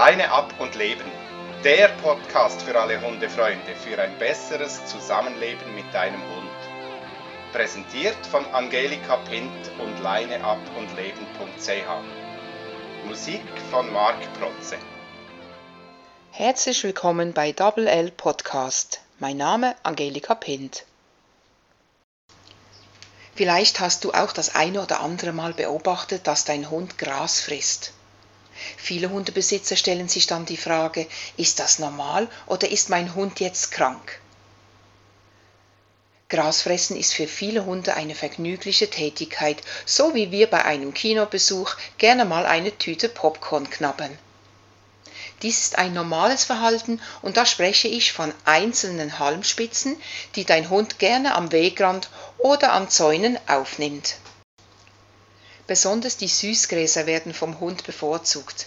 Leine ab und leben. Der Podcast für alle Hundefreunde für ein besseres Zusammenleben mit deinem Hund. Präsentiert von Angelika Pint und leineab und leben.ch. Musik von Marc Protze. Herzlich willkommen bei Double L Podcast. Mein Name Angelika Pint. Vielleicht hast du auch das eine oder andere Mal beobachtet, dass dein Hund Gras frisst. Viele Hundebesitzer stellen sich dann die Frage, ist das normal oder ist mein Hund jetzt krank? Grasfressen ist für viele Hunde eine vergnügliche Tätigkeit, so wie wir bei einem Kinobesuch gerne mal eine Tüte Popcorn knabbern. Dies ist ein normales Verhalten und da spreche ich von einzelnen Halmspitzen, die dein Hund gerne am Wegrand oder an Zäunen aufnimmt. Besonders die Süßgräser werden vom Hund bevorzugt.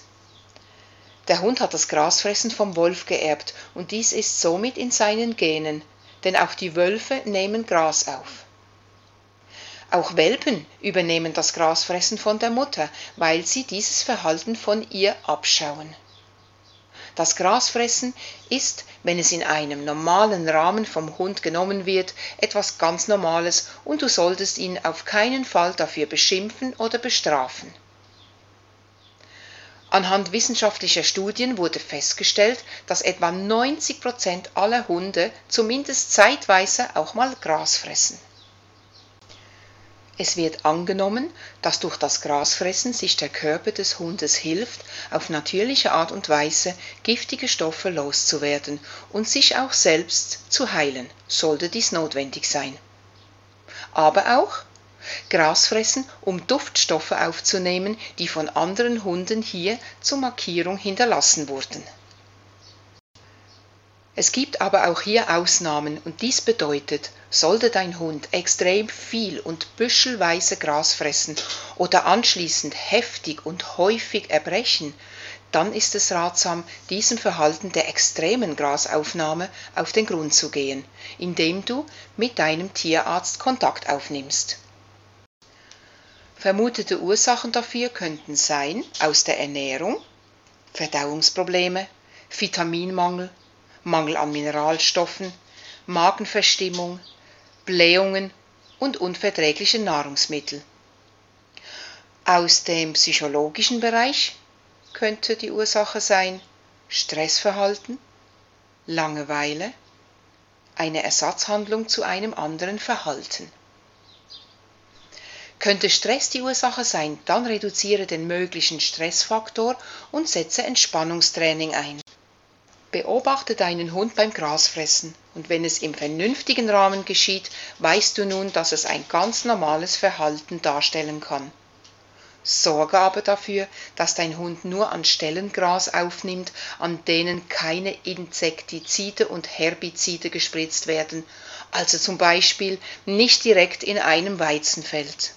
Der Hund hat das Grasfressen vom Wolf geerbt und dies ist somit in seinen Genen, denn auch die Wölfe nehmen Gras auf. Auch Welpen übernehmen das Grasfressen von der Mutter, weil sie dieses Verhalten von ihr abschauen. Das Grasfressen ist, wenn es in einem normalen Rahmen vom Hund genommen wird, etwas ganz Normales und du solltest ihn auf keinen Fall dafür beschimpfen oder bestrafen. Anhand wissenschaftlicher Studien wurde festgestellt, dass etwa 90 Prozent aller Hunde zumindest zeitweise auch mal Gras fressen. Es wird angenommen, dass durch das Grasfressen sich der Körper des Hundes hilft, auf natürliche Art und Weise giftige Stoffe loszuwerden und sich auch selbst zu heilen, sollte dies notwendig sein. Aber auch Grasfressen, um Duftstoffe aufzunehmen, die von anderen Hunden hier zur Markierung hinterlassen wurden es gibt aber auch hier Ausnahmen und dies bedeutet, sollte dein Hund extrem viel und büschelweise Gras fressen oder anschließend heftig und häufig erbrechen, dann ist es ratsam, diesem Verhalten der extremen Grasaufnahme auf den Grund zu gehen, indem du mit deinem Tierarzt Kontakt aufnimmst. Vermutete Ursachen dafür könnten sein aus der Ernährung, Verdauungsprobleme, Vitaminmangel, Mangel an Mineralstoffen, Magenverstimmung, Blähungen und unverträgliche Nahrungsmittel. Aus dem psychologischen Bereich könnte die Ursache sein Stressverhalten, Langeweile, eine Ersatzhandlung zu einem anderen Verhalten. Könnte Stress die Ursache sein, dann reduziere den möglichen Stressfaktor und setze Entspannungstraining ein. Beobachte deinen Hund beim Grasfressen und wenn es im vernünftigen Rahmen geschieht, weißt du nun, dass es ein ganz normales Verhalten darstellen kann. Sorge aber dafür, dass dein Hund nur an Stellen Gras aufnimmt, an denen keine Insektizide und Herbizide gespritzt werden, also zum Beispiel nicht direkt in einem Weizenfeld.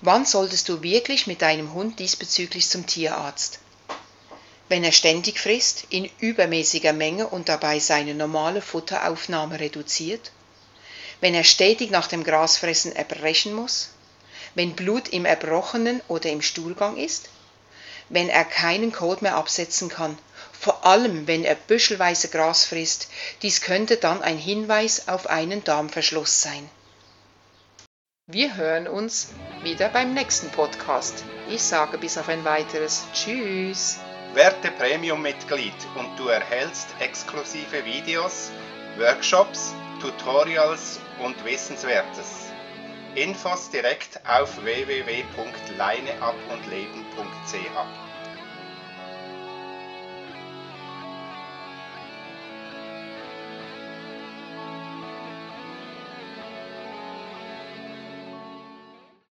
Wann solltest du wirklich mit deinem Hund diesbezüglich zum Tierarzt? Wenn er ständig frisst, in übermäßiger Menge und dabei seine normale Futteraufnahme reduziert, wenn er stetig nach dem Grasfressen erbrechen muss, wenn Blut im Erbrochenen oder im Stuhlgang ist, wenn er keinen Kot mehr absetzen kann, vor allem wenn er büschelweise Gras frisst, dies könnte dann ein Hinweis auf einen Darmverschluss sein. Wir hören uns wieder beim nächsten Podcast. Ich sage bis auf ein weiteres Tschüss. Werde Premium-Mitglied und du erhältst exklusive Videos, Workshops, Tutorials und Wissenswertes. Infos direkt auf www.leineabundleben.ch